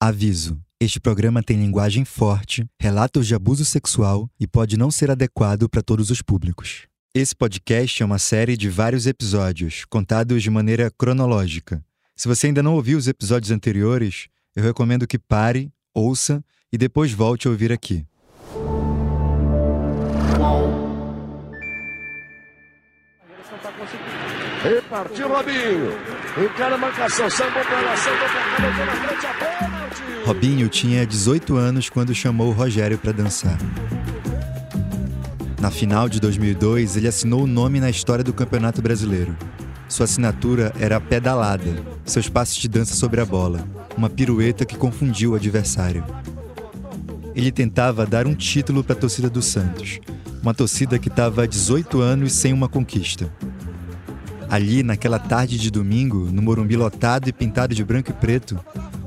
Aviso: este programa tem linguagem forte, relatos de abuso sexual e pode não ser adequado para todos os públicos. Esse podcast é uma série de vários episódios, contados de maneira cronológica. Se você ainda não ouviu os episódios anteriores, eu recomendo que pare, ouça e depois volte a ouvir aqui. E partiu Robinho. Encara a marcação, sambou pra lá, na frente a. Robinho tinha 18 anos quando chamou Rogério para dançar. Na final de 2002, ele assinou o nome na história do Campeonato Brasileiro. Sua assinatura era a pedalada, seus passos de dança sobre a bola, uma pirueta que confundiu o adversário. Ele tentava dar um título para a torcida do Santos, uma torcida que estava há 18 anos sem uma conquista. Ali, naquela tarde de domingo, no Morumbi lotado e pintado de branco e preto,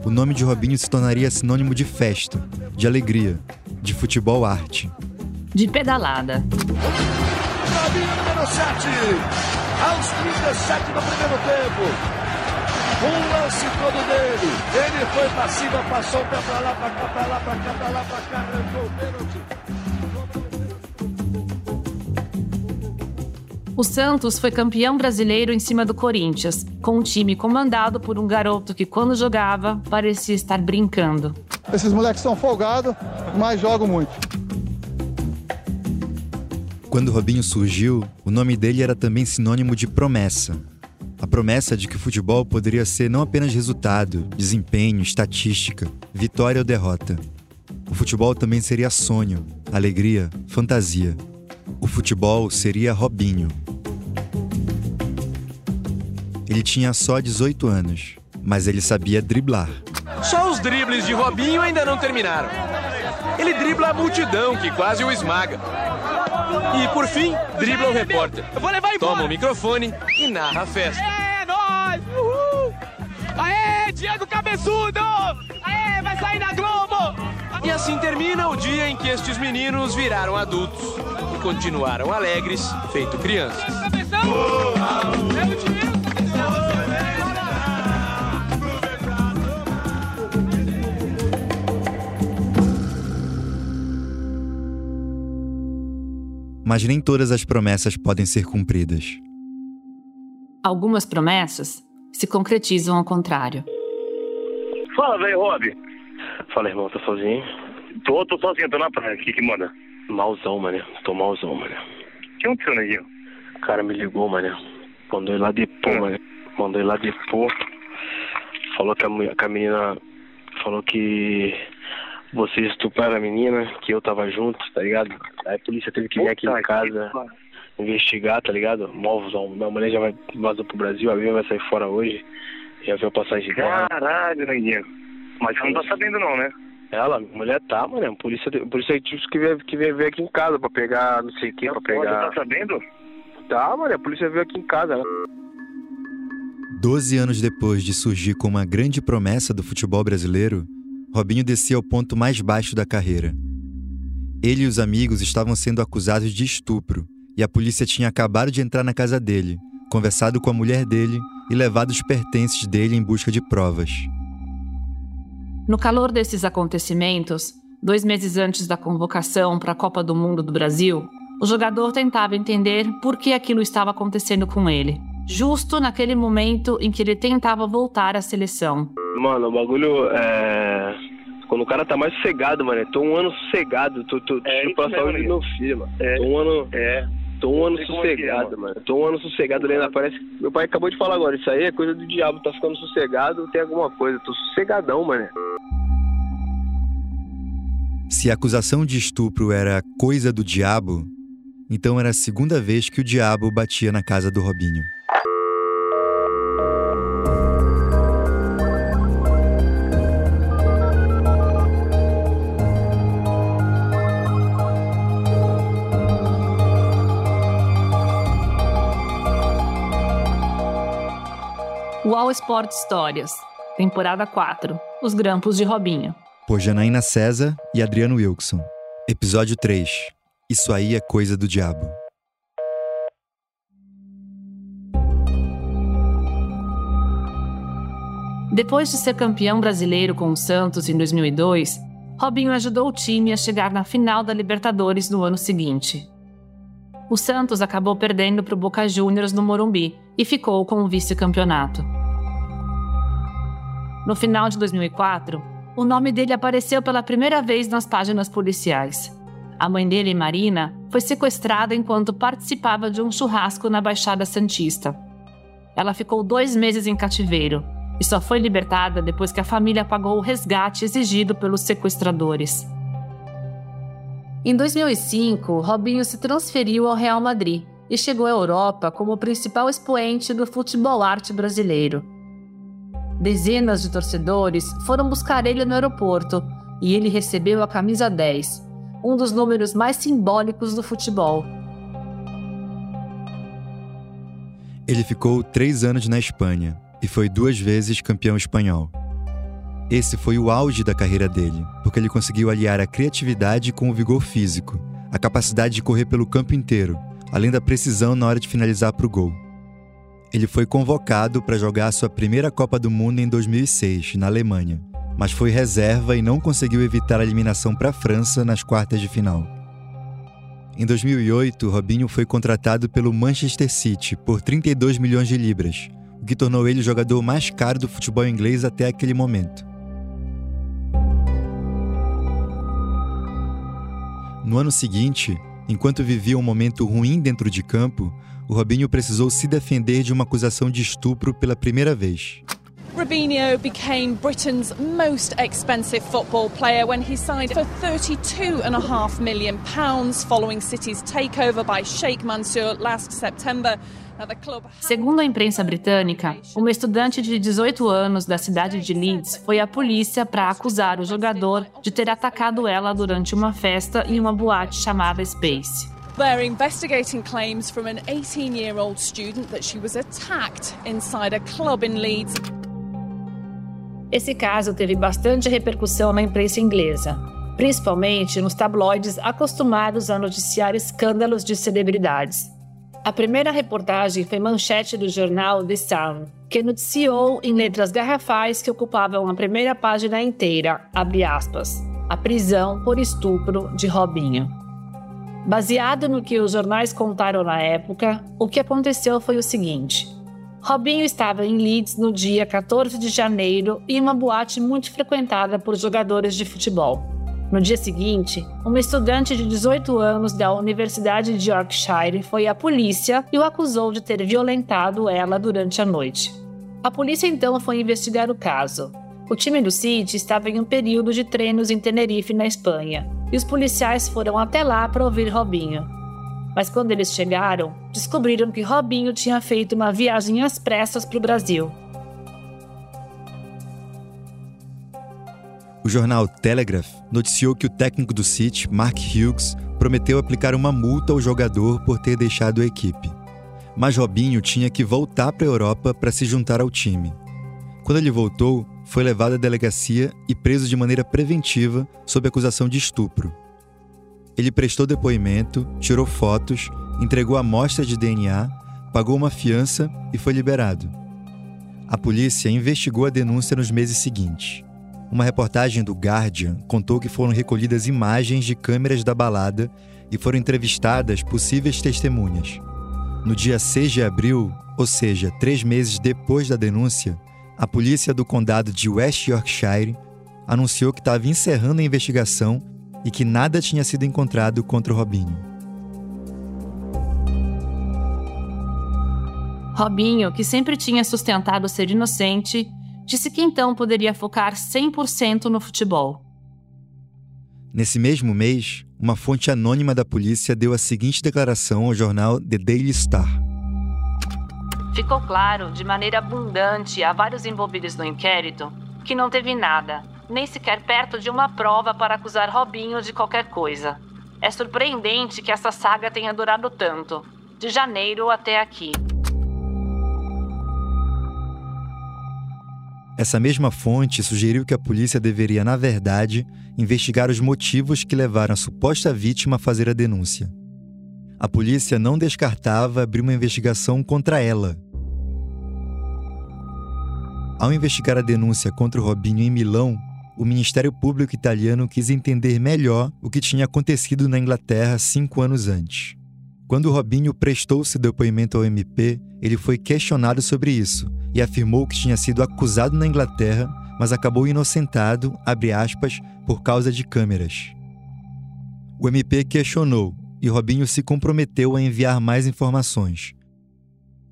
o nome de Robinho se tornaria sinônimo de festa, de alegria, de futebol arte. De pedalada. Robinho número 7. Aos 37 do primeiro tempo. Um lance todo dele. Ele foi pra cima, passou pra lá, pra cá, pra lá, pra cá, pra lá, pra cá, arrancou o pênalti. O Santos foi campeão brasileiro em cima do Corinthians, com um time comandado por um garoto que, quando jogava, parecia estar brincando. Esses moleques são folgados, mas jogam muito. Quando Robinho surgiu, o nome dele era também sinônimo de promessa. A promessa de que o futebol poderia ser não apenas resultado, desempenho, estatística, vitória ou derrota. O futebol também seria sonho, alegria, fantasia. O futebol seria Robinho. Ele tinha só 18 anos, mas ele sabia driblar. Só os dribles de Robinho ainda não terminaram. Ele dribla a multidão que quase o esmaga. E por fim, dribla o repórter. Toma o microfone e narra a festa. É nóis! Uhul! Aê, Diego Cabeçudo! Aê, vai sair na Globo! E assim termina o dia em que estes meninos viraram adultos continuaram alegres, feito crianças. Mas nem todas as promessas podem ser cumpridas. Algumas promessas se concretizam ao contrário. Fala, velho Rob. Fala, irmão, tá sozinho? Tô, tô sozinho, tô na praia. O que que manda? Malzão, mano. Tô malzão, mano. O que aconteceu, Neguinho? O cara me ligou, mano. Mandou ir lá depor, Hum. mano. Mandou ir lá depor. Falou que a, que a menina. Falou que vocês estupraram a menina, que eu tava junto, tá ligado? Aí a polícia teve que vir aqui em casa investigar, tá ligado? Malzão. Minha mulher já vai vazou pro Brasil, a minha vai sair fora hoje. Já viu a passagem dela. Caralho, Neguinho. Mas você não tá sabendo não, né? Ela, minha mulher tá, mano. A polícia, polícia disse que veio, que veio, aqui em casa pra pegar não sei o que, pra Você pegar. tá sabendo? Tá, mano, a polícia veio aqui em casa. Doze anos depois de surgir como uma grande promessa do futebol brasileiro, Robinho descia ao ponto mais baixo da carreira. Ele e os amigos estavam sendo acusados de estupro e a polícia tinha acabado de entrar na casa dele, conversado com a mulher dele e levado os pertences dele em busca de provas. No calor desses acontecimentos, dois meses antes da convocação para a Copa do Mundo do Brasil, o jogador tentava entender por que aquilo estava acontecendo com ele. Justo naquele momento em que ele tentava voltar à seleção. Mano, o bagulho é. Quando o cara tá mais sossegado, mano. Tô um ano sossegado. Tô, tô, É tiro isso pra saúde do meu filho, mano. É. Tô um ano. É. Tô um ano sei como é que é, sossegado, mano. Tô um ano sossegado lendo. Parece que meu pai acabou de falar agora. Isso aí é coisa do diabo. Tá ficando sossegado, tem alguma coisa. Tô sossegadão, mano. Se a acusação de estupro era coisa do diabo, então era a segunda vez que o diabo batia na casa do Robinho. Sport Histórias, temporada 4, Os Grampos de Robinho. Por Janaína César e Adriano Wilson. Episódio 3. Isso aí é coisa do diabo. Depois de ser campeão brasileiro com o Santos em 2002, Robinho ajudou o time a chegar na final da Libertadores no ano seguinte. O Santos acabou perdendo para o Boca Juniors no Morumbi e ficou com o vice-campeonato. No final de 2004, o nome dele apareceu pela primeira vez nas páginas policiais. A mãe dele, Marina, foi sequestrada enquanto participava de um churrasco na Baixada Santista. Ela ficou dois meses em cativeiro e só foi libertada depois que a família pagou o resgate exigido pelos sequestradores. Em 2005, Robinho se transferiu ao Real Madrid e chegou à Europa como o principal expoente do futebol arte brasileiro. Dezenas de torcedores foram buscar ele no aeroporto e ele recebeu a camisa 10, um dos números mais simbólicos do futebol. Ele ficou três anos na Espanha e foi duas vezes campeão espanhol. Esse foi o auge da carreira dele, porque ele conseguiu aliar a criatividade com o vigor físico, a capacidade de correr pelo campo inteiro, além da precisão na hora de finalizar para o gol. Ele foi convocado para jogar sua primeira Copa do Mundo em 2006, na Alemanha, mas foi reserva e não conseguiu evitar a eliminação para a França nas quartas de final. Em 2008, Robinho foi contratado pelo Manchester City por 32 milhões de libras, o que tornou ele o jogador mais caro do futebol inglês até aquele momento. No ano seguinte, enquanto vivia um momento ruim dentro de campo, o Robinho precisou se defender de uma acusação de estupro pela primeira vez. Robinho became Britain's most expensive football player when he signed for 32.5 million pounds following City's takeover by Sheikh Mansour last September. Segundo a imprensa britânica, uma estudante de 18 anos da cidade de Leeds foi à polícia para acusar o jogador de ter atacado ela durante uma festa em uma boate chamada Space. They're investigating claims from an 18 year old student that she was attacked inside a club in Leeds. Esse caso teve bastante repercussão na imprensa inglesa, principalmente nos tabloides acostumados a noticiar escândalos de celebridades. A primeira reportagem foi manchete do jornal The Sun, que noticiou em letras garrafais que ocupavam a primeira página inteira, aspas, a prisão por estupro de Robinho. Baseado no que os jornais contaram na época, o que aconteceu foi o seguinte: Robinho estava em Leeds no dia 14 de janeiro em uma boate muito frequentada por jogadores de futebol. No dia seguinte, uma estudante de 18 anos da Universidade de Yorkshire foi à polícia e o acusou de ter violentado ela durante a noite. A polícia então foi investigar o caso. O time do City estava em um período de treinos em Tenerife, na Espanha, e os policiais foram até lá para ouvir Robinho. Mas quando eles chegaram, descobriram que Robinho tinha feito uma viagem às pressas para o Brasil. O jornal Telegraph noticiou que o técnico do City, Mark Hughes, prometeu aplicar uma multa ao jogador por ter deixado a equipe. Mas Robinho tinha que voltar para a Europa para se juntar ao time. Quando ele voltou, foi levado à delegacia e preso de maneira preventiva sob acusação de estupro. Ele prestou depoimento, tirou fotos, entregou amostras de DNA, pagou uma fiança e foi liberado. A polícia investigou a denúncia nos meses seguintes. Uma reportagem do Guardian contou que foram recolhidas imagens de câmeras da balada e foram entrevistadas possíveis testemunhas. No dia 6 de abril, ou seja, três meses depois da denúncia, a polícia do condado de West Yorkshire anunciou que estava encerrando a investigação e que nada tinha sido encontrado contra o Robinho. Robinho, que sempre tinha sustentado ser inocente, disse que então poderia focar 100% no futebol. Nesse mesmo mês, uma fonte anônima da polícia deu a seguinte declaração ao jornal The Daily Star. Ficou claro, de maneira abundante, a vários envolvidos no inquérito, que não teve nada, nem sequer perto de uma prova para acusar Robinho de qualquer coisa. É surpreendente que essa saga tenha durado tanto, de janeiro até aqui. Essa mesma fonte sugeriu que a polícia deveria, na verdade, investigar os motivos que levaram a suposta vítima a fazer a denúncia a polícia não descartava abrir uma investigação contra ela. Ao investigar a denúncia contra o Robinho em Milão, o Ministério Público italiano quis entender melhor o que tinha acontecido na Inglaterra cinco anos antes. Quando Robinho prestou seu depoimento ao MP, ele foi questionado sobre isso e afirmou que tinha sido acusado na Inglaterra, mas acabou inocentado, aspas, por causa de câmeras. O MP questionou e Robinho se comprometeu a enviar mais informações.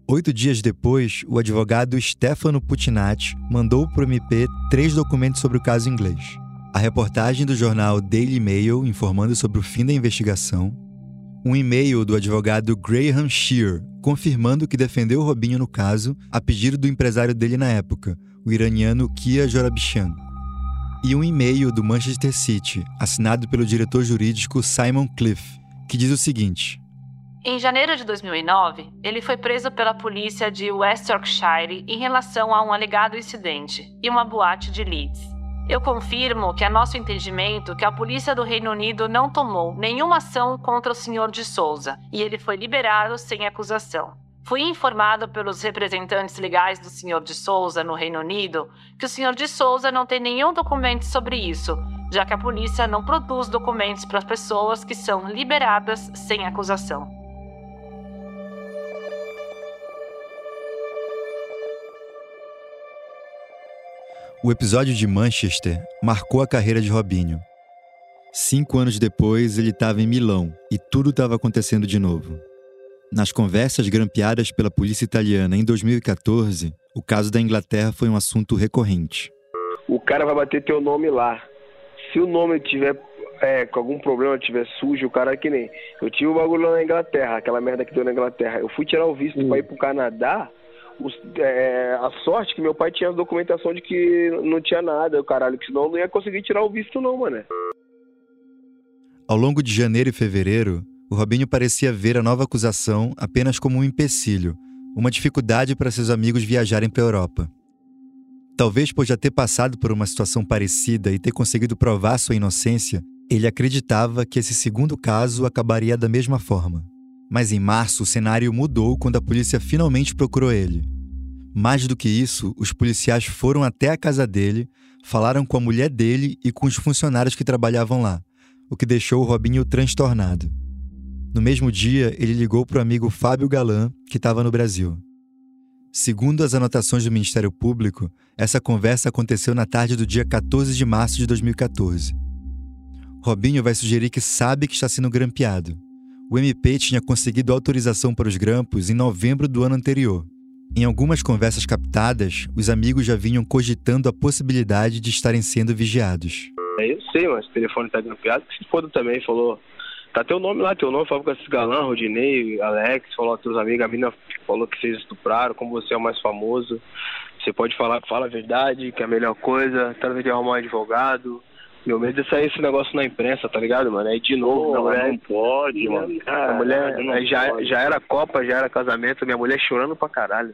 Oito dias depois, o advogado Stefano Putinati mandou para o MP três documentos sobre o caso inglês. A reportagem do jornal Daily Mail informando sobre o fim da investigação, um e-mail do advogado Graham Shear confirmando que defendeu Robinho no caso a pedido do empresário dele na época, o iraniano Kia Jorabshan. E um e-mail do Manchester City, assinado pelo diretor jurídico Simon Cliff, que diz o seguinte: Em janeiro de 2009, ele foi preso pela polícia de West Yorkshire em relação a um alegado incidente e uma boate de Leeds. Eu confirmo que é nosso entendimento que a polícia do Reino Unido não tomou nenhuma ação contra o Sr. de Souza e ele foi liberado sem acusação. Fui informado pelos representantes legais do Sr. de Souza no Reino Unido que o Sr. de Souza não tem nenhum documento sobre isso, já que a polícia não produz documentos para as pessoas que são liberadas sem acusação. O episódio de Manchester marcou a carreira de Robinho. Cinco anos depois, ele estava em Milão e tudo estava acontecendo de novo. Nas conversas grampeadas pela polícia italiana em 2014, o caso da Inglaterra foi um assunto recorrente. O cara vai bater teu nome lá. Se o nome tiver é, com algum problema, tiver sujo, o cara é que nem. Eu tive um bagulho lá na Inglaterra, aquela merda que deu na Inglaterra. Eu fui tirar o visto hum. para ir pro Canadá os, é, a sorte que meu pai tinha a documentação de que não tinha nada, caralho, que senão não ia conseguir tirar o visto não, mano. Ao longo de janeiro e fevereiro, o Robinho parecia ver a nova acusação apenas como um empecilho, uma dificuldade para seus amigos viajarem para a Europa. Talvez por já ter passado por uma situação parecida e ter conseguido provar sua inocência, ele acreditava que esse segundo caso acabaria da mesma forma. Mas em março, o cenário mudou quando a polícia finalmente procurou ele. Mais do que isso, os policiais foram até a casa dele, falaram com a mulher dele e com os funcionários que trabalhavam lá, o que deixou o Robinho transtornado. No mesmo dia, ele ligou para o amigo Fábio Galan, que estava no Brasil. Segundo as anotações do Ministério Público, essa conversa aconteceu na tarde do dia 14 de março de 2014. Robinho vai sugerir que sabe que está sendo grampeado o MP tinha conseguido autorização para os grampos em novembro do ano anterior. Em algumas conversas captadas, os amigos já vinham cogitando a possibilidade de estarem sendo vigiados. É, eu sei, mas o telefone está grampeado. Se foda também, falou. Tá teu nome lá, teu nome, falou com esse galã, Rodinei, Alex, falou teus amigos, a mina falou que vocês estupraram, como você é o mais famoso. Você pode falar, fala a verdade, que é a melhor coisa, trata de arrumar um advogado, meu medo é sair esse negócio na imprensa, tá ligado, mano? Aí de novo, Pô, mulher. Não pode, mano. a mulher já, pode. já era Copa, já era casamento, minha mulher chorando pra caralho.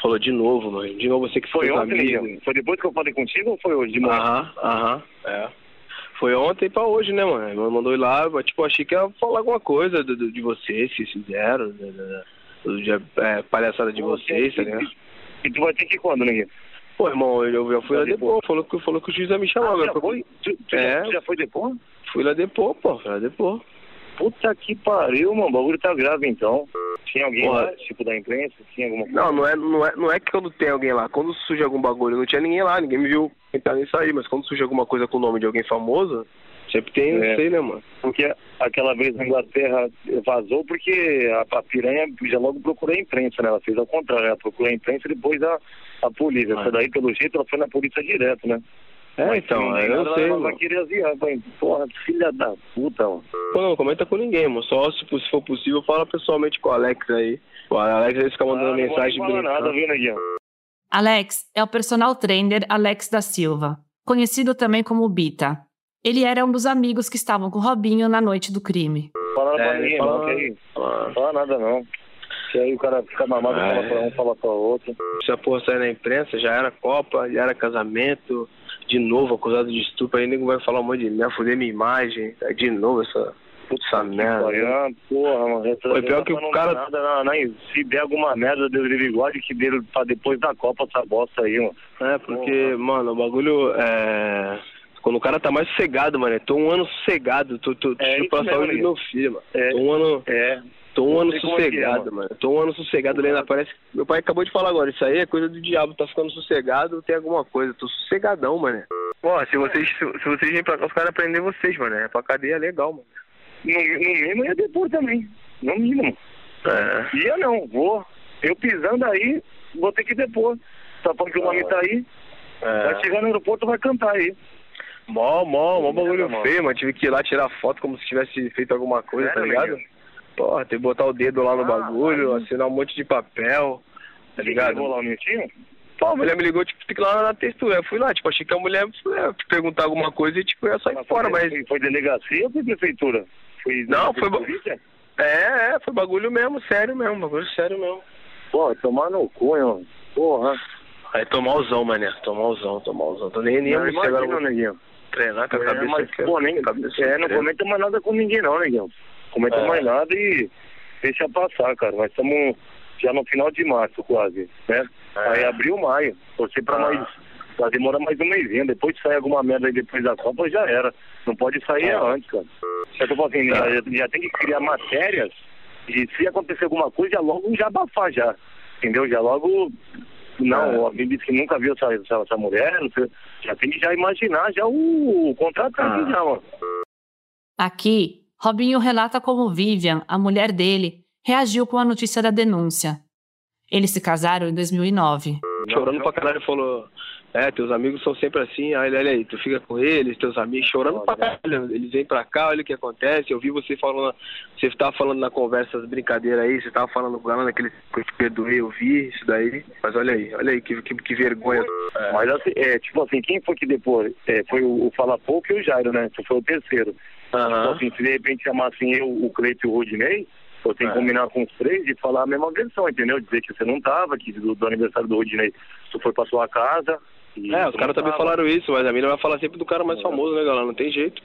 Falou de novo, mano. De novo você que foi ontem, amigo. Foi depois que eu falei contigo ou foi hoje de manhã? Aham, aham, é. Foi ontem pra hoje, né, mano? Ele mandou ir lá, tipo, achei que ia falar alguma coisa do, do de vocês, se fizeram, do, do, é, palhaçada de vocês, tá ligado? E tu vai ter que ir quando, ninguém? Pô, irmão, eu, eu fui lá depois, falou que, falou que o juiz ia me chamar. Ah, já foi? Tu, tu é. já, já foi depois? Fui lá depois, pô, fui lá depois. Puta que pariu, mano, o bagulho tá grave então. Tinha alguém Porra. lá, tipo da imprensa? Tinha alguma coisa? Não, não é, não, é, não é que quando tem alguém lá. Quando surge algum bagulho, não tinha ninguém lá, ninguém me viu entrar nem sair, mas quando surge alguma coisa com o nome de alguém famoso, Sempre tem, é. sei, né, mano? Porque aquela vez na Inglaterra vazou porque a, a piranha já logo procurou a imprensa, né? Ela fez ao contrário, ela procurou a imprensa e depois a, a polícia. Ah. Essa daí, pelo jeito, ela foi na polícia direto, né? É, Mas, então, eu sei, ela vai querer aziar, vai, porra, filha da puta, mano. Pô, não, comenta com ninguém, mano. Só se, se for possível, fala pessoalmente com o Alex aí. O Alex aí fica mandando ah, mensagem. Não fala nada, viu, Neguinho? Alex é o personal trainer Alex da Silva, conhecido também como Bita. Ele era um dos amigos que estavam com o Robinho na noite do crime. Fala nada é, pra ninguém, fala, não, que. Fala, fala nada não. Se aí o cara fica mamado, é. fala pra um, fala pra outro. Se a porra sair na imprensa, já era Copa, já era casamento, de novo acusado de estupro, aí nego vai falar um monte de me fuder minha imagem, de novo essa Puta merda. Pariu, porra, mano. Essa, Foi pior essa que o não cara- Nada, na- na- se der alguma merda, Deus livre guarde que dele pra depois da Copa essa bosta aí, mano. É, porque, mano, o bagulho é. Quando o cara tá mais sossegado, mano. Eu tô um ano sossegado. Tô, tô, tô É tipo, mesmo, saúde do meu filho, mano. É. Tô um ano. É. Tô um ano como é é, sossegado, mano. mano. Tô um ano sossegado ali na parece. Meu pai acabou de falar agora, isso aí é coisa do diabo, tá ficando sossegado, tem alguma coisa. Tô sossegadão, mano. Ó, se vocês, se, se vocês virem pra cá, os caras prender vocês, mano. É pra cadeia legal, mano. No, no mínimo ia depor também. No mínimo. É. Ia não, vou. Eu pisando aí, vou ter que depor. Só porque o nome tá aí. Vai É. chegar no aeroporto, vai cantar aí. Mó, mó, mó bagulho mano. feio, mano. Tive que ir lá tirar foto como se tivesse feito alguma coisa, Sério, tá ligado? menino? Porra, tem que botar o dedo lá no Ah, bagulho, aí. assinar um monte de papel, tá ligado? Levou lá o minutinho? Pô, a mulher me ligou, tipo, tem que ir lá na textura. Eu fui lá, tipo, achei que a mulher ia perguntar alguma coisa e, tipo, ia sair Mas fora, foi, mas... Foi, delegacia ou foi prefeitura? Foi, Não, foi polícia? É, é, foi bagulho mesmo, sério mesmo, bagulho sério mesmo. Pô, tomar no cu, hein, mano. Porra. Aí tomalzão, mané, tomalzão, tomalzão. Tô nem, nem Não, imagina, neguinho. Treinar com a É, cabeça mas, aqui, pô, nem, cabeça é, não comenta mais nada com ninguém não, neguinho. Comenta É. mais nada e deixa passar, cara. Nós estamos já no final de março, quase, né? É. Aí abril, maio. Torcer pra Ah. mais... Vai demorar mais um mêsinho. Depois de sair alguma merda aí depois da Copa, já era. Não pode sair É. antes, cara. É que eu falo assim, Tá. já, já tem que criar matérias e se acontecer alguma coisa, já logo já abafar já. Entendeu? Já logo... Não, É. alguém disse que nunca viu essa, essa, essa mulher, não sei. Já tem que já imaginar já o, o contratante Ah. já, mano. Aqui, Robinho relata como Vivian, a mulher dele, reagiu com a notícia da denúncia. Eles se casaram em 2009. Chorando pra caralho, falou... É, teus amigos são sempre assim, aí olha aí, tu fica com eles, teus amigos, chorando pra caralho. Eles vêm pra cá, olha o que acontece. Eu vi você falando, você tava falando na conversa, as brincadeiras aí, você tava falando com ela naquele que eu te perdoei, eu vi isso daí. Mas olha aí, olha aí, que, que, que vergonha. É. Mas assim, é, tipo assim, quem foi que depois? É, foi o, o Fala Pouco e o Jairo, né? Foi o terceiro. Então, Aham. assim, se de repente chamassem eu, o Cleito e o Rodinei, eu tenho que É. combinar com os três e falar a mesma versão, entendeu? Dizer que você não tava, que do, do aniversário do Rodinei tu foi pra sua casa. É, os caras também falaram isso, mas a mina vai falar sempre do cara mais famoso, né, galera? Não tem jeito.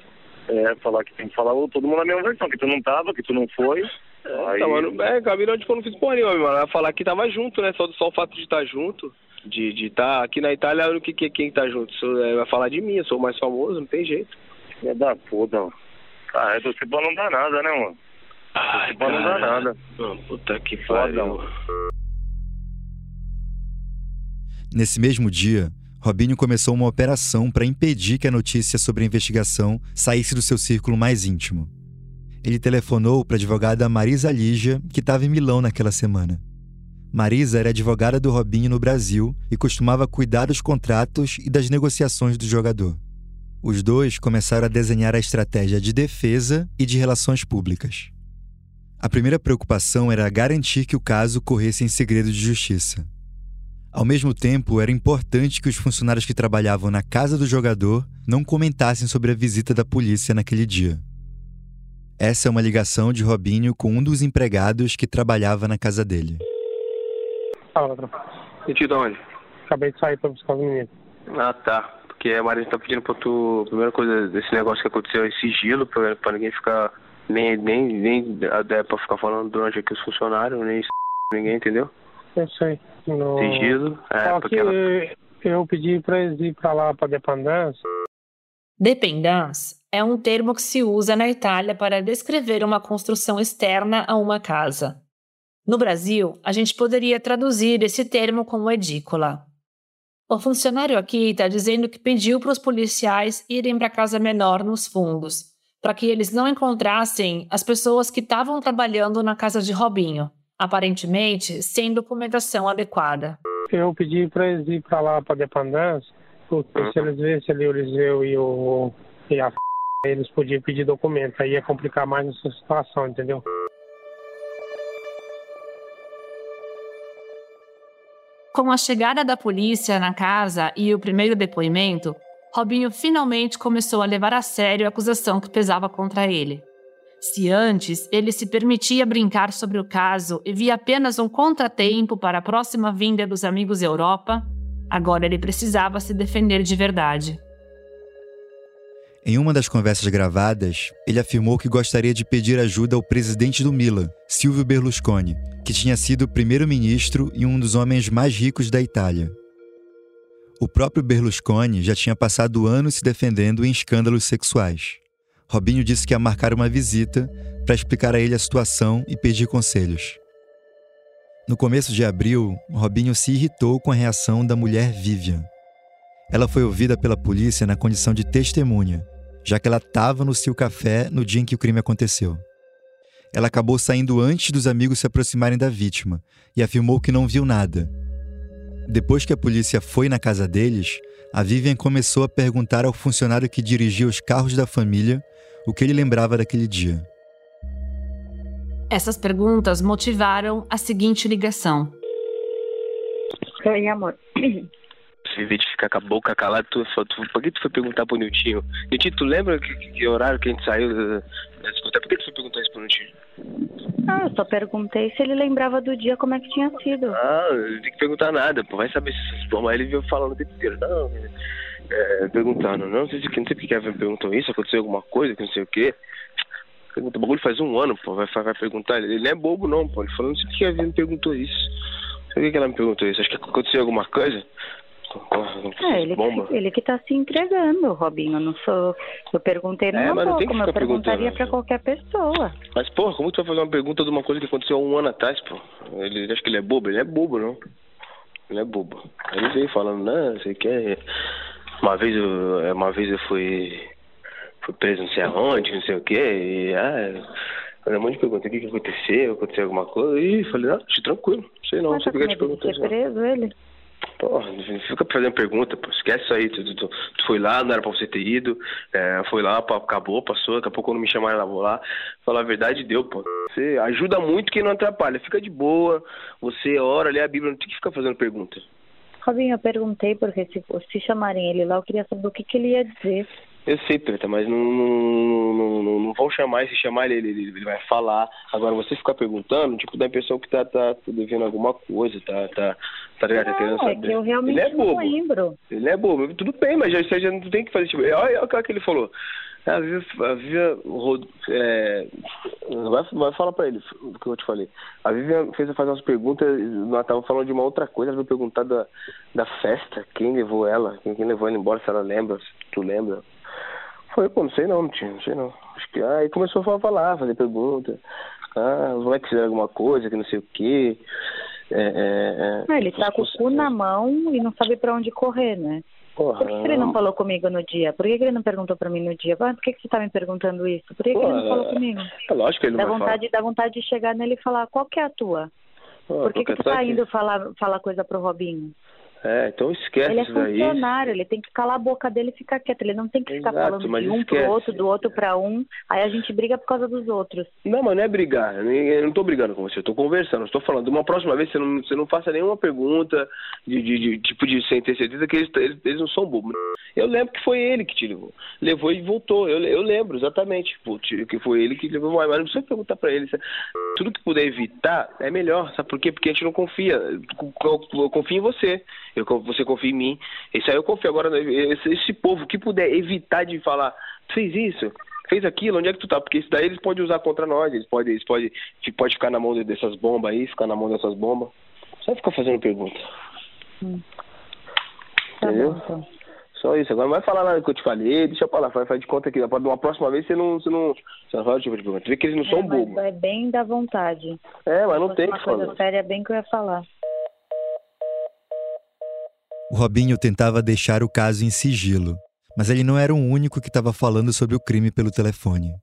É, falar que tem que falar o- todo mundo a mesma versão, que tu não tava, que tu não foi. Aí, Tá, mano, é, a mina, tipo, eu não fiz porra nenhuma, mano. Vai falar que tava junto, né? Só, só o fato de estar junto, de de estar aqui na Itália, o que, que quem tá junto? Sou- é, vai falar de mim, eu sou o mais famoso, não tem jeito. é da puta, mano. Ah, é torcer pra não dar nada, né, mano? Ai, não dar nada. Mano, puta que Foda, pariu. Nesse mesmo dia, Robinho começou uma operação para impedir que a notícia sobre a investigação saísse do seu círculo mais íntimo. Ele telefonou para a advogada Marisa Lígia, que estava em Milão naquela semana. Marisa era advogada do Robinho no Brasil e costumava cuidar dos contratos e das negociações do jogador. Os dois começaram a desenhar a estratégia de defesa e de relações públicas. A primeira preocupação era garantir que o caso corresse em segredo de justiça. Ao mesmo tempo, era importante que os funcionários que trabalhavam na casa do jogador não comentassem sobre a visita da polícia naquele dia. Essa é uma ligação de Robinho com um dos empregados que trabalhava na casa dele. Fala, te dá onde? Acabei de sair pra buscar os meninos. Ah, tá. Porque a Marisa tá pedindo pra tu. Primeira coisa, desse negócio que aconteceu em sigilo, pra, pra ninguém ficar. Nem, nem, nem é pra ficar falando durante aqui os funcionários, nem ninguém, entendeu? Eu sei. No... Sigilo. É, Só porque que ela. eu pedi pra eles ir pra lá, pra dependência. Dependance é um termo que se usa na Itália para descrever uma construção externa a uma casa. No Brasil, a gente poderia traduzir esse termo como edícula. O funcionário aqui está dizendo que pediu para os policiais irem para a casa menor nos fundos, para que eles não encontrassem as pessoas que estavam trabalhando na casa de Robinho, aparentemente sem documentação adequada. Eu pedi pra eles ir pra lá, pra dependência, porque se eles vissem ali o Eliseu e, o, e a f... eles podiam pedir documento. Aí ia complicar mais essa situação, entendeu? Com a chegada da polícia na casa e o primeiro depoimento, Robinho finalmente começou a levar a sério a acusação que pesava contra ele. Se antes ele se permitia brincar sobre o caso e via apenas um contratempo para a próxima vinda dos amigos Europa, agora ele precisava se defender de verdade. Em uma das conversas gravadas, ele afirmou que gostaria de pedir ajuda ao presidente do Milan, Silvio Berlusconi, que tinha sido primeiro-ministro e um dos homens mais ricos da Itália. O próprio Berlusconi já tinha passado anos se defendendo em escândalos sexuais. Robinho disse que ia marcar uma visita para explicar a ele a situação e pedir conselhos. No começo de abril, Robinho se irritou com a reação da mulher Vivian. Ela foi ouvida pela polícia na condição de testemunha já que ela estava no seu café no dia em que o crime aconteceu. Ela acabou saindo antes dos amigos se aproximarem da vítima e afirmou que não viu nada. Depois que a polícia foi na casa deles, a Vivian começou a perguntar ao funcionário que dirigia os carros da família o que ele lembrava daquele dia. Essas perguntas motivaram a seguinte ligação. Oi, amor. em vez de ficar com a boca calada, tu, tu, por que tu foi perguntar pro Niltinho? Niltinho, tu lembra que, que horário que a gente saiu da, disputa? Por que tu foi perguntar isso pro Niltinho? Ah, eu só perguntei se ele lembrava do dia como é que tinha sido. Ah, não tem que perguntar nada, pô. Vai saber se essas bombas. Ele veio falando o tempo inteiro. Não, é, perguntando. Não, não sei, não sei porque a Kevin perguntou isso, aconteceu alguma coisa, que não sei o quê. Pergunta, o bagulho faz um ano, pô. Vai, vai perguntar. Ele não é bobo, não, pô. Ele falou, não sei porque a Kevin me perguntou isso. Por que ela me perguntou isso? Acho que aconteceu alguma coisa. É, ele, bomba. ele que tá se entregando, Robinho. Eu não sou. Eu perguntei numa é, mas não que como eu perguntaria pra qualquer pessoa. Mas, porra, como tu vai fazer uma pergunta de uma coisa que aconteceu há um ano atrás, pô? Ele acha que ele é bobo? Ele é bobo, não. Ele é bobo. Ele veio falando, não, sei que é. Uma vez eu. Uma vez eu fui. Fui preso não sei aonde, não sei o quê, e ah. Um monte de perguntas, o que, que aconteceu, aconteceu alguma coisa, e falei, ah, tranquilo, sei não, Mas sei tá porque te perguntei. Ser preso, ele? Porra, fica fazendo pergunta, pô. Esquece isso aí. Tu, tu, tu, tu, foi lá, não era pra você ter ido. É, foi lá, pô, acabou, passou. Daqui a pouco quando me chamaram lá, vou lá. Falar a verdade, deu, pô. Você ajuda muito quem não atrapalha. Fica de boa. Você ora, lê a Bíblia, não tem que ficar fazendo pergunta. Robinho, eu perguntei porque se, se chamarem ele lá, eu queria saber o que, que ele ia dizer. Eu sei, Preta, mas não, não, não, não, não vão chamar, e se chamar ele, ele, ele vai falar. Agora, você ficar perguntando, tipo, dá a impressão que tá, tá devendo alguma coisa, tá, tá, tá ligado? Tá querendo saber. É que eu realmente ele é bobo. não lembro. Ele é bobo. Tudo bem, mas já, você já não tem que fazer, tipo, olha, olha o que ele falou. A Viva, a Viva é, vai, vai falar pra ele o que eu te falei. A Vivian fez fazer umas perguntas, nós estávamos falando de uma outra coisa, ela veio perguntar da, da festa, quem levou ela, quem, quem levou ela embora, se ela lembra, se tu lembra. Foi, pô, não sei não, não tinha, não sei não. Acho que aí começou a falar, fazer pergunta. Ah, os moleques fizeram alguma coisa, que não sei o quê. É, é, é. ele tá com o cu na mão e não sabe para onde correr, né? Porra, por que, que, ele não falou comigo no dia? Por que, que ele não perguntou pra mim no dia? Ah, por que, que você tá me perguntando isso? Por que, que ele não falou comigo? É lógico que ele dá não vontade, falar. Dá vontade de chegar nele e falar, qual que é a tua? Por que, que tu tá indo falar, falar coisa pro Robinho? É, então esquece ele é isso daí. funcionário, ele tem que calar a boca dele e ficar quieto. Ele não tem que ficar Exato, falando de um esquece. pro outro, do outro pra um. Aí a gente briga por causa dos outros. Não, mas não é brigar. Eu não tô brigando com você, eu tô conversando. Estou falando. Uma próxima vez você não, você não faça nenhuma pergunta de, de, de tipo de sem ter certeza que eles, eles, eles, não são bobos. Eu lembro que foi ele que te levou. Levou e voltou. Eu, eu lembro, exatamente. Que foi ele que levou. Mas não precisa perguntar pra ele. Tudo que puder evitar é melhor. Sabe por quê? Porque a gente não confia. Eu confio em você. Eu, você confia em mim. Isso aí eu confio. Agora, esse, esse povo que puder evitar de falar, fez isso, fez aquilo, onde é que tu tá? Porque isso daí eles podem usar contra nós. Eles podem, eles podem, pode ficar na mão dessas bombas aí, ficar na mão dessas bombas. Só ficar fazendo pergunta. Hum. Tá Entendeu? bom, então. Só isso. Agora não vai falar nada que eu te falei, deixa pra lá, faz, faz de conta que uma próxima vez você não, você não, você não fala tipo de pergunta. Você vê que eles não são é, mas bobos. É bem da vontade. É, mas não tem que uma coisa falar. séria, é bem que eu ia falar. O Robinho tentava deixar o caso em sigilo, mas ele não era o único que estava falando sobre o crime pelo telefone.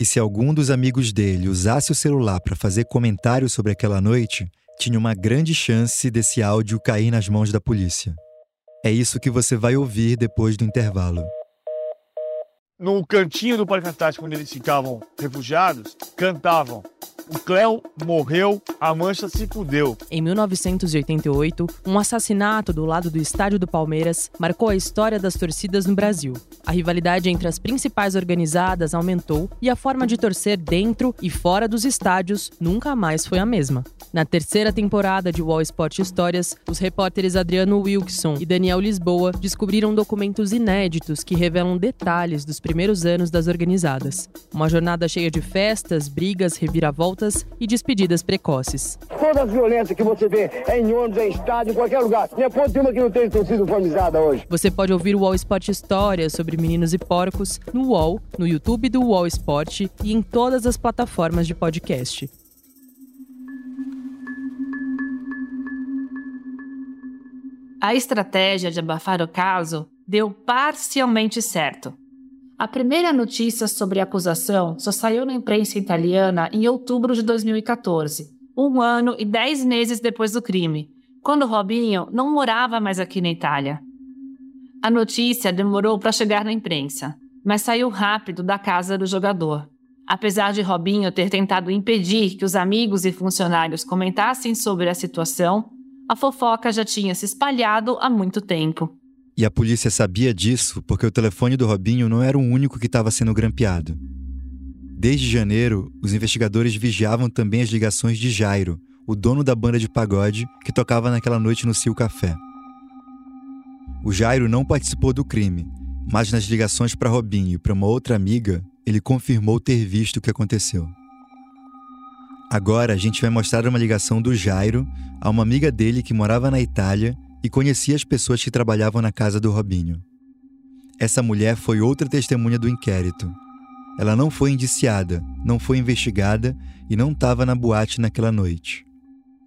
E se algum dos amigos dele usasse o celular para fazer comentários sobre aquela noite, tinha uma grande chance desse áudio cair nas mãos da polícia. É isso que você vai ouvir depois do intervalo. No cantinho do Parque Antártico, onde eles ficavam refugiados, cantavam o Cléo morreu, a Mancha se fudeu. Em 1988, um assassinato do lado do estádio do Palmeiras marcou a história das torcidas no Brasil. A rivalidade entre as principais organizadas aumentou e a forma de torcer dentro e fora dos estádios nunca mais foi a mesma. Na terceira temporada de Wall Sport Histórias, os repórteres Adriano Wilkson e Daniel Lisboa descobriram documentos inéditos que revelam detalhes dos primeiros anos das organizadas. Uma jornada cheia de festas, brigas, reviravoltas e despedidas precoces. Toda a violência que você vê é em ônibus, é em estádio, em qualquer lugar. Me aponte uma que não tenha torcida uniformizada hoje. Você pode ouvir o Wall Sport Histórias sobre meninos e porcos no UOL, no YouTube do Wall Sport e em todas as plataformas de podcast. A estratégia de abafar o caso deu parcialmente certo. A primeira notícia sobre a acusação só saiu na imprensa italiana em outubro de 2014, um ano e dez meses depois do crime, quando Robinho não morava mais aqui na Itália. A notícia demorou para chegar na imprensa, mas saiu rápido da casa do jogador. Apesar de Robinho ter tentado impedir que os amigos e funcionários comentassem sobre a situação, a fofoca já tinha se espalhado há muito tempo. E a polícia sabia disso porque o telefone do Robinho não era o único que estava sendo grampeado. Desde janeiro, os investigadores vigiavam também as ligações de Jairo, o dono da banda de pagode que tocava naquela noite no Sil Café. O Jairo não participou do crime, mas nas ligações para Robinho e para uma outra amiga, ele confirmou ter visto o que aconteceu. Agora a gente vai mostrar uma ligação do Jairo a uma amiga dele que morava na Itália e conhecia as pessoas que trabalhavam na casa do Robinho. Essa mulher foi outra testemunha do inquérito. Ela não foi indiciada, não foi investigada e não estava na boate naquela noite.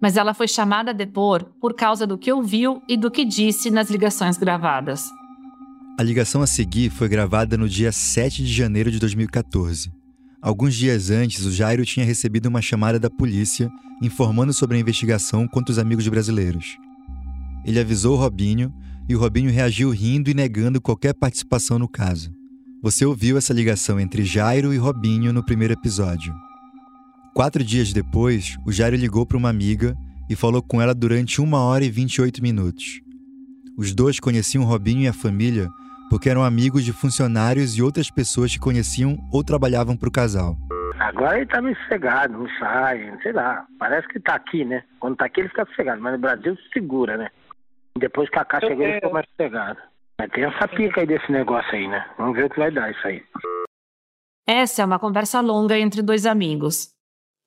Mas ela foi chamada a depor por causa do que ouviu e do que disse nas ligações gravadas. A ligação a seguir foi gravada no dia 7 de janeiro de 2014. Alguns dias antes, o Jairo tinha recebido uma chamada da polícia informando sobre a investigação contra os amigos brasileiros. Ele avisou o Robinho e o Robinho reagiu rindo e negando qualquer participação no caso. Você ouviu essa ligação entre Jairo e Robinho no primeiro episódio. Quatro dias depois, o Jairo ligou para uma amiga e falou com ela durante uma hora e 28 minutos. Os dois conheciam Robinho e a família porque eram amigos de funcionários e outras pessoas que conheciam ou trabalhavam para o casal. Agora ele tá meio sossegado, não sai, sei lá. Parece que tá aqui, né? Quando tá aqui ele fica sossegado, mas no Brasil segura, né? Depois que a Caixa chegou, ele ficou mais sossegado. Mas tem essa pica aí desse negócio aí, né? Vamos ver o que vai dar isso aí. Essa é uma conversa longa entre dois amigos.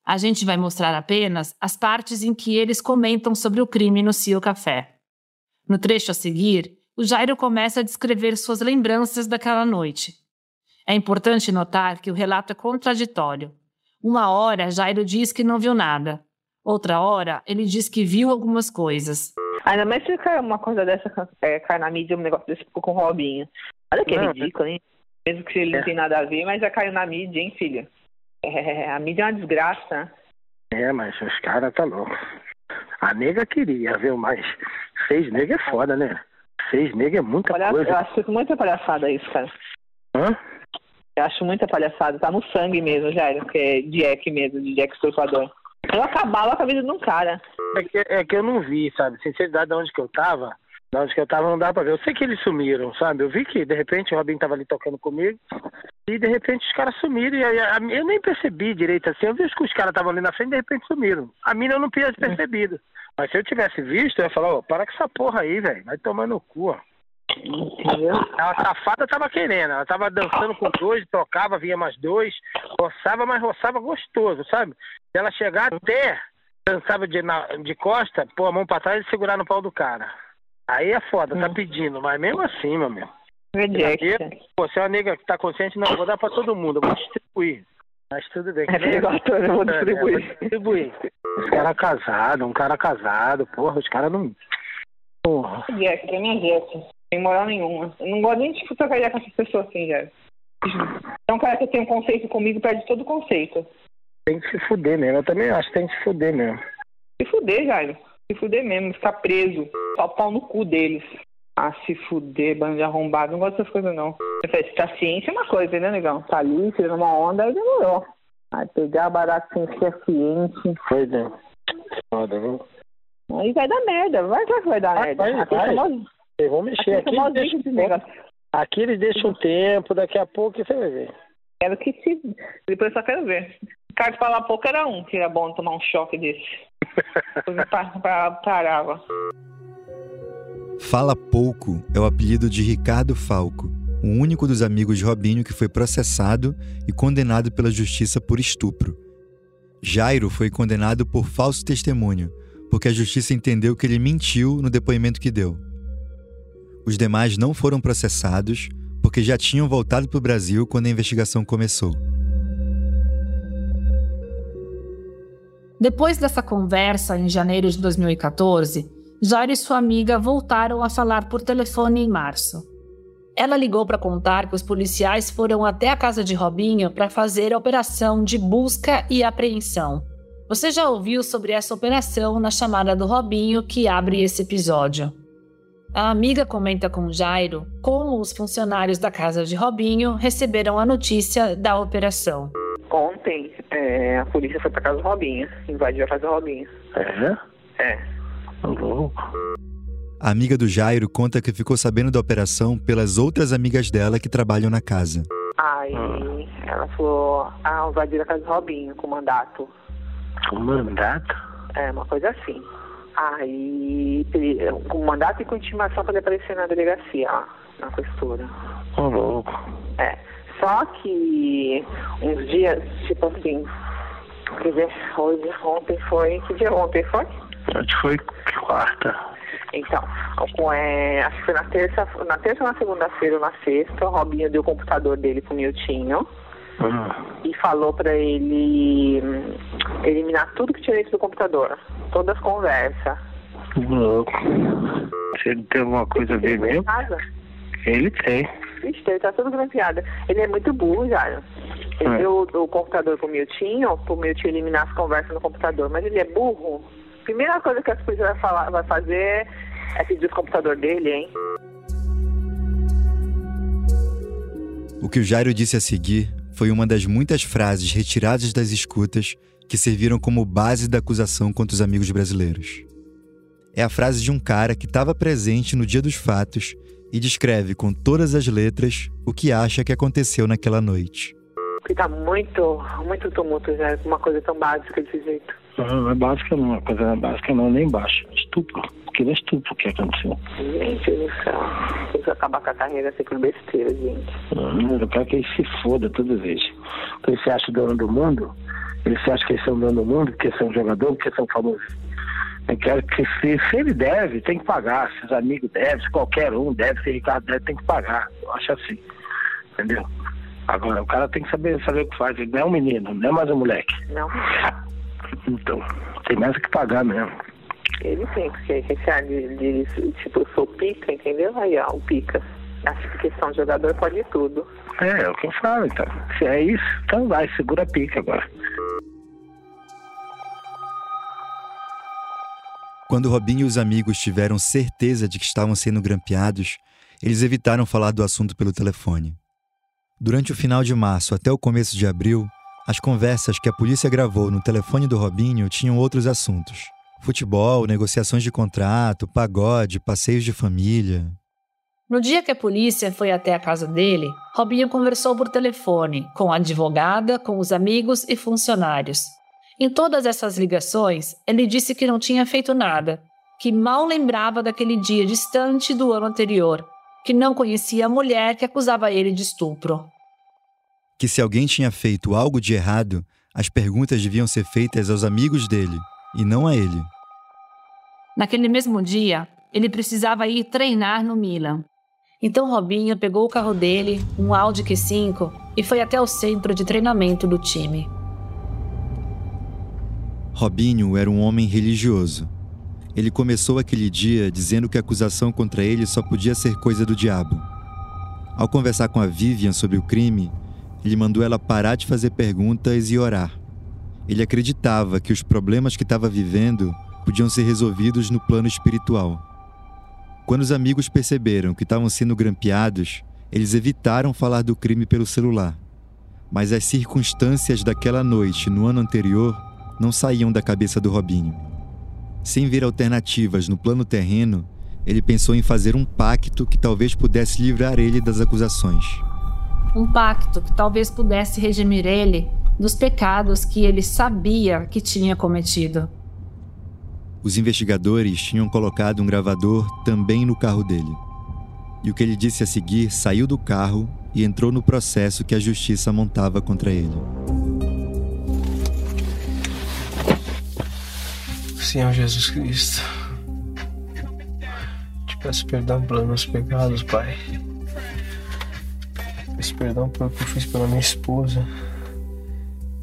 A gente vai mostrar apenas as partes em que eles comentam sobre o crime no Cio Café. No trecho a seguir, o Jairo começa a descrever suas lembranças daquela noite. É importante notar que o relato é contraditório. Uma hora, Jairo diz que não viu nada. Outra hora, ele diz que viu algumas coisas. Ainda mais se uma coisa dessa, é, cai na mídia, um negócio desse com o Robinho. Olha que não, ridículo, hein? Mesmo que ele não é. tem nada a ver, mas já caiu na mídia, hein, filha? É, a mídia é uma desgraça. É, mas os caras tá louco. A nega queria, viu? Mas seis nega é foda, né? Seis nega é muita Olha, coisa. Eu acho muita palhaçada isso, cara. Hã? Eu acho muita palhaçada. Tá no sangue mesmo, Jair, que é Jack mesmo, de Jack Surfador. Eu acabava com a vida de um cara. É que, é que eu não vi, sabe? Sinceridade de onde que eu tava, de onde que eu tava não dá pra ver. Eu sei que eles sumiram, sabe? Eu vi que de repente o Robin tava ali tocando comigo e de repente os caras sumiram e aí, eu nem percebi direito assim. Eu vi que os caras estavam ali na frente e de repente sumiram. A mina eu não tinha percebido. Mas se eu tivesse visto, eu ia falar, ó, para com essa porra aí, velho. Vai tomar no cu, ó. Entendeu? A safada tava querendo, ela tava dançando com dois, trocava, vinha mais dois, roçava, mas roçava gostoso, sabe? Se ela chegar até, dançava de, na, de costa, pôr a mão pra trás e segurar no pau do cara. Aí é foda, tá hum. pedindo, mas mesmo assim, meu amigo. Pô, se é uma nega que tá consciente, não, vou dar pra todo mundo, eu vou distribuir. Mas tudo bem. É igual eu vou distribuir. É, vou distribuir. Os caras casados, um cara casado, porra, os caras não. Porra. Mim é Jack. Sem moral nenhuma. Eu não gosto nem de trocar ideia com essas pessoas assim, Jack. É um cara que tem um conceito comigo, perde todo o conceito. Tem que se fuder mesmo, eu também acho que tem que se fuder mesmo. Se fuder, Jairo. Se fuder mesmo, ficar preso. Só pau no cu deles. Ah, se fuder, bando de arrombado. Não gosto dessas coisas, não. Se tá ciência é uma coisa, né, negão? Tá ali, tirando uma onda, aí demorou. Aí pegar barato sem ser ciente. Pois é. Foda, viu? Aí vai dar merda, vai, vai que vai dar merda. Vai, vai. É vou mexer aqui aqui. é deixa um esse negócio. Aqui eles deixam um tempo, daqui a pouco você vai ver. Quero que se. Depois eu só quero ver. Ricardo falar pouco era um, que era bom tomar um choque desse. Parava. Fala Pouco é o apelido de Ricardo Falco, o único dos amigos de Robinho que foi processado e condenado pela justiça por estupro. Jairo foi condenado por falso testemunho, porque a justiça entendeu que ele mentiu no depoimento que deu. Os demais não foram processados porque já tinham voltado para o Brasil quando a investigação começou. Depois dessa conversa, em janeiro de 2014, Jairo e sua amiga voltaram a falar por telefone em março. Ela ligou para contar que os policiais foram até a casa de Robinho para fazer a operação de busca e apreensão. Você já ouviu sobre essa operação na chamada do Robinho que abre esse episódio. A amiga comenta com Jairo como os funcionários da casa de Robinho receberam a notícia da operação. Ontem, é, a polícia foi pra casa do Robinho. Invadiu a casa do Robinho. É? É. louco. A amiga do Jairo conta que ficou sabendo da operação pelas outras amigas dela que trabalham na casa. Aí ela falou, ah, invadiram a casa do Robinho com mandato. Com mandato? É, uma coisa assim. Aí, com mandato e com intimação para ele aparecer na delegacia, ó, na costura. Ô, louco. É. Só que uns dias, tipo assim, quer dizer, hoje, ontem foi. Que dia ontem foi? Acho que foi quarta. Então, é, acho que foi na terça, na terça ou na segunda-feira ou na sexta, o Robinho deu o computador dele pro Miltinho. E falou pra ele hum, eliminar tudo que tinha dentro do computador, todas as conversas. Louco. Se ele tem alguma coisa a ver mesmo, Casa? ele tem. Vixe, ele tá tudo grampeado. Ele é muito burro, já. Ele É. deu o, o computador pro Miltinho, pro Miltinho eliminar as conversas no computador, mas ele é burro. Primeira coisa que as polícias vai, falar, vai fazer é pedir o computador dele, hein? O que o Jairo disse a seguir foi uma das muitas frases retiradas das escutas que serviram como base da acusação contra os amigos brasileiros. É a frase de um cara que estava presente no dia dos fatos e descreve com todas as letras o que acha que aconteceu naquela noite. Porque tá muito, muito tumulto já, uma coisa tão básica desse jeito. Não, não é básica não, a coisa não é básica não, nem baixo. Estupro. Aquilo é estupro que aconteceu. Gente do céu. Que acabar com a carreira assim por besteira, gente. Hum, Eu quero que ele se foda toda vez. Ele se acha dono do mundo, ele se acha que eles são dono do mundo, porque são jogador, porque são famosos. Eu quero que se, se ele deve, tem que pagar. Se os amigos devem, se qualquer um deve, se Ricardo deve, tem que pagar. Eu acho assim. Entendeu? Agora, o cara tem que saber, saber o que faz. Ele não é um menino, não é mais um moleque. Não. Então, tem mais o que pagar mesmo. Ele tem, porque esse ar de, de, tipo, eu sou pica, entendeu? Aí, ó, o pica. Acho que questão de jogador pode tudo. É, é o que eu falo, então. Se é isso, então vai, segura a pica agora. Quando Robinho e os amigos tiveram certeza de que estavam sendo grampeados, eles evitaram falar do assunto pelo telefone. Durante o final de março até o começo de abril, as conversas que a polícia gravou no telefone do Robinho tinham outros assuntos: futebol, negociações de contrato, pagode, passeios de família. No dia que a polícia foi até a casa dele, Robinho conversou por telefone com a advogada, com os amigos e funcionários. Em todas essas ligações, ele disse que não tinha feito nada, que mal lembrava daquele dia distante do ano anterior, que não conhecia a mulher que acusava ele de estupro. Que se alguém tinha feito algo de errado, as perguntas deviam ser feitas aos amigos dele e não a ele. Naquele mesmo dia, ele precisava ir treinar no Milan. Então Robinho pegou o carro dele, um Audi Q5, e foi até o centro de treinamento do time. Robinho era um homem religioso. Ele começou aquele dia dizendo que a acusação contra ele só podia ser coisa do diabo. Ao conversar com a Vivian sobre o crime, ele mandou ela parar de fazer perguntas e orar. Ele acreditava que os problemas que estava vivendo podiam ser resolvidos no plano espiritual. Quando os amigos perceberam que estavam sendo grampeados, eles evitaram falar do crime pelo celular. Mas as circunstâncias daquela noite no ano anterior não saíam da cabeça do Robinho. Sem ver alternativas no plano terreno, ele pensou em fazer um pacto que talvez pudesse livrar ele das acusações. Um pacto que talvez pudesse redimir ele dos pecados que ele sabia que tinha cometido. Os investigadores tinham colocado um gravador também no carro dele. E o que ele disse a seguir saiu do carro e entrou no processo que a justiça montava contra ele. Senhor Jesus Cristo, te peço perdão pelos meus pecados, Pai. Peço perdão pelo que eu fiz pela minha esposa.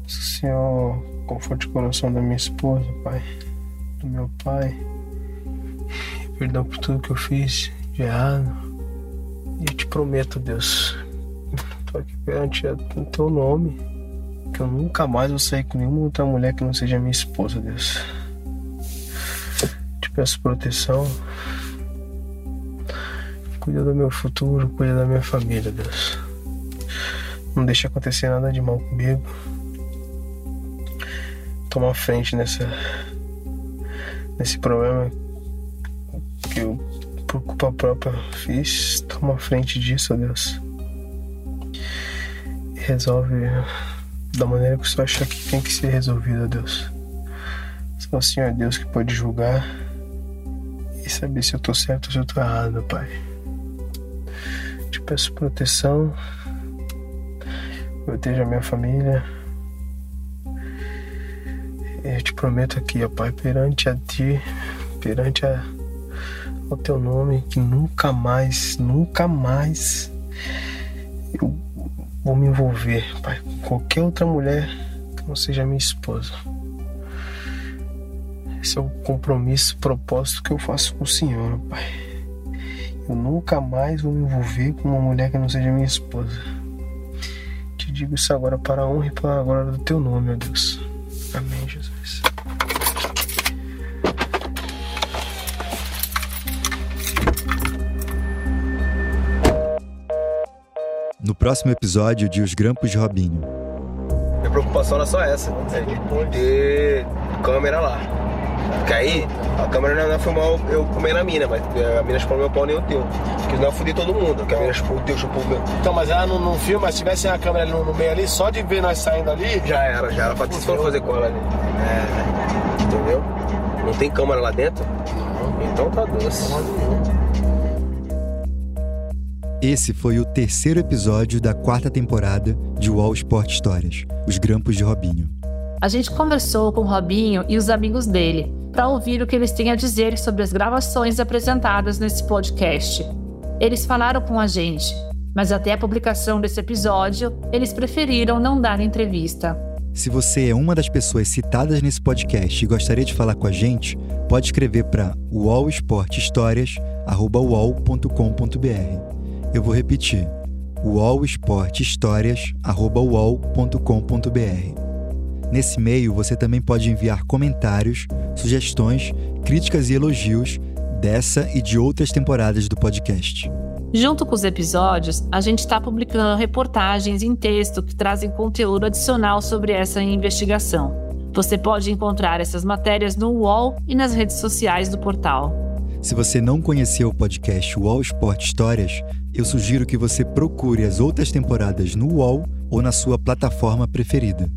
Senhor, conforte o coração da minha esposa, Pai, do meu pai. Perdão por tudo que eu fiz de errado. E eu te prometo, Deus, estou aqui perante o teu nome, que eu nunca mais vou sair com nenhuma outra mulher que não seja minha esposa, Deus. Te peço proteção. Cuida do meu futuro, cuida da minha família, Deus. Não deixe acontecer nada de mal comigo. Toma frente nessa nesse problema que eu por culpa própria fiz. Toma frente disso, ó Deus. E resolve da maneira que você achar que tem que ser resolvido, ó Deus. Só o Senhor é Deus que pode julgar e saber se eu tô certo ou se eu tô errado, Pai. Te peço proteção. Proteja a minha família. Eu te prometo aqui, ó Pai, perante a Ti, perante a, ao Teu nome, que nunca mais, nunca mais eu vou me envolver, Pai, com qualquer outra mulher que não seja minha esposa. Esse é o compromisso, propósito que eu faço com o Senhor, Pai. Eu nunca mais vou me envolver com uma mulher que não seja minha esposa. Te digo isso agora para a honra e para a glória do Teu nome, ó Deus. Amém, Jesus. No próximo episódio de Os Grampos de Robinho. Minha preocupação era só essa, é de ter câmera lá. Porque aí a câmera não ia filmar eu comendo a mina, mas a mina chupou meu pau nem o teu. Porque senão eu fudi todo mundo, porque a mina chupou o teu, chupou o meu. Então, mas ela não, não filma, mas se tivesse a câmera ali no, no meio ali, só de ver nós saindo ali. Já era, já era. Pra vocês foram fazer com ela ali. É, entendeu? Não tem câmera lá dentro? Então tá doce. Esse foi o terceiro episódio da quarta temporada de Wall Sport Histórias, Os Grampos de Robinho. A gente conversou com o Robinho e os amigos dele para ouvir o que eles têm a dizer sobre as gravações apresentadas nesse podcast. Eles falaram com a gente, mas até a publicação desse episódio, eles preferiram não dar entrevista. Se você é uma das pessoas citadas nesse podcast e gostaria de falar com a gente, pode escrever para wallsporthistórias@uol.com.br. Eu vou repetir: wallsporthistórias@uol.com.br. Nesse e-mail você também pode enviar comentários, sugestões, críticas e elogios dessa e de outras temporadas do podcast. Junto com os episódios, a gente está publicando reportagens em texto que trazem conteúdo adicional sobre essa investigação. Você pode encontrar essas matérias no UOL e nas redes sociais do portal. Se você não conheceu o podcast UOL Esporte Histórias, eu sugiro que você procure as outras temporadas no UOL ou na sua plataforma preferida.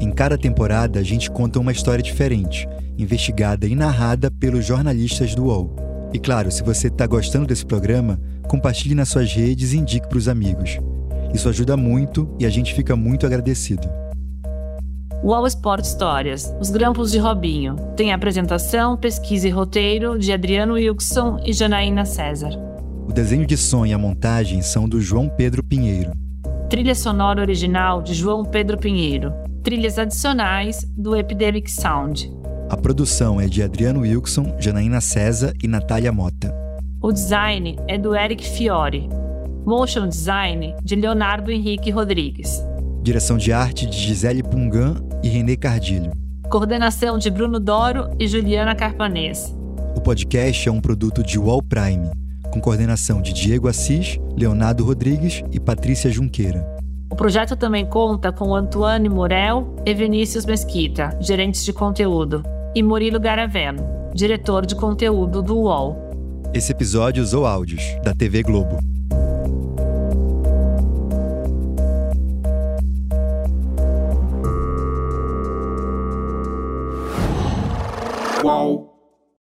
Em cada temporada, a gente conta uma história diferente, investigada e narrada pelos jornalistas do UOL. E claro, se você está gostando desse programa, compartilhe nas suas redes e indique para os amigos. Isso ajuda muito e a gente fica muito agradecido. UOL Sport Histórias, Os Grampos de Robinho. Tem apresentação, pesquisa e roteiro de Adriano Wilson e Janaína César. O desenho de som e a montagem são do João Pedro Pinheiro. Trilha sonora original de João Pedro Pinheiro. Trilhas adicionais do Epidemic Sound. A produção é de Adriano Wilson, Janaína César e Natália Mota. O design é do Eric Fiore. Motion design de Leonardo Henrique Rodrigues. Direção de arte de Gisele Pungan e Renê Cardilho. Coordenação de Bruno Doro e Juliana Carpanês. O podcast é um produto de Wall Prime, com coordenação de Diego Assis, Leonardo Rodrigues e Patrícia Junqueira. O projeto também conta com Antoine Morel e Vinícius Mesquita, gerentes de conteúdo, e Murilo Garaveno, diretor de conteúdo do UOL. Esse episódio usou áudios da TV Globo. Qual?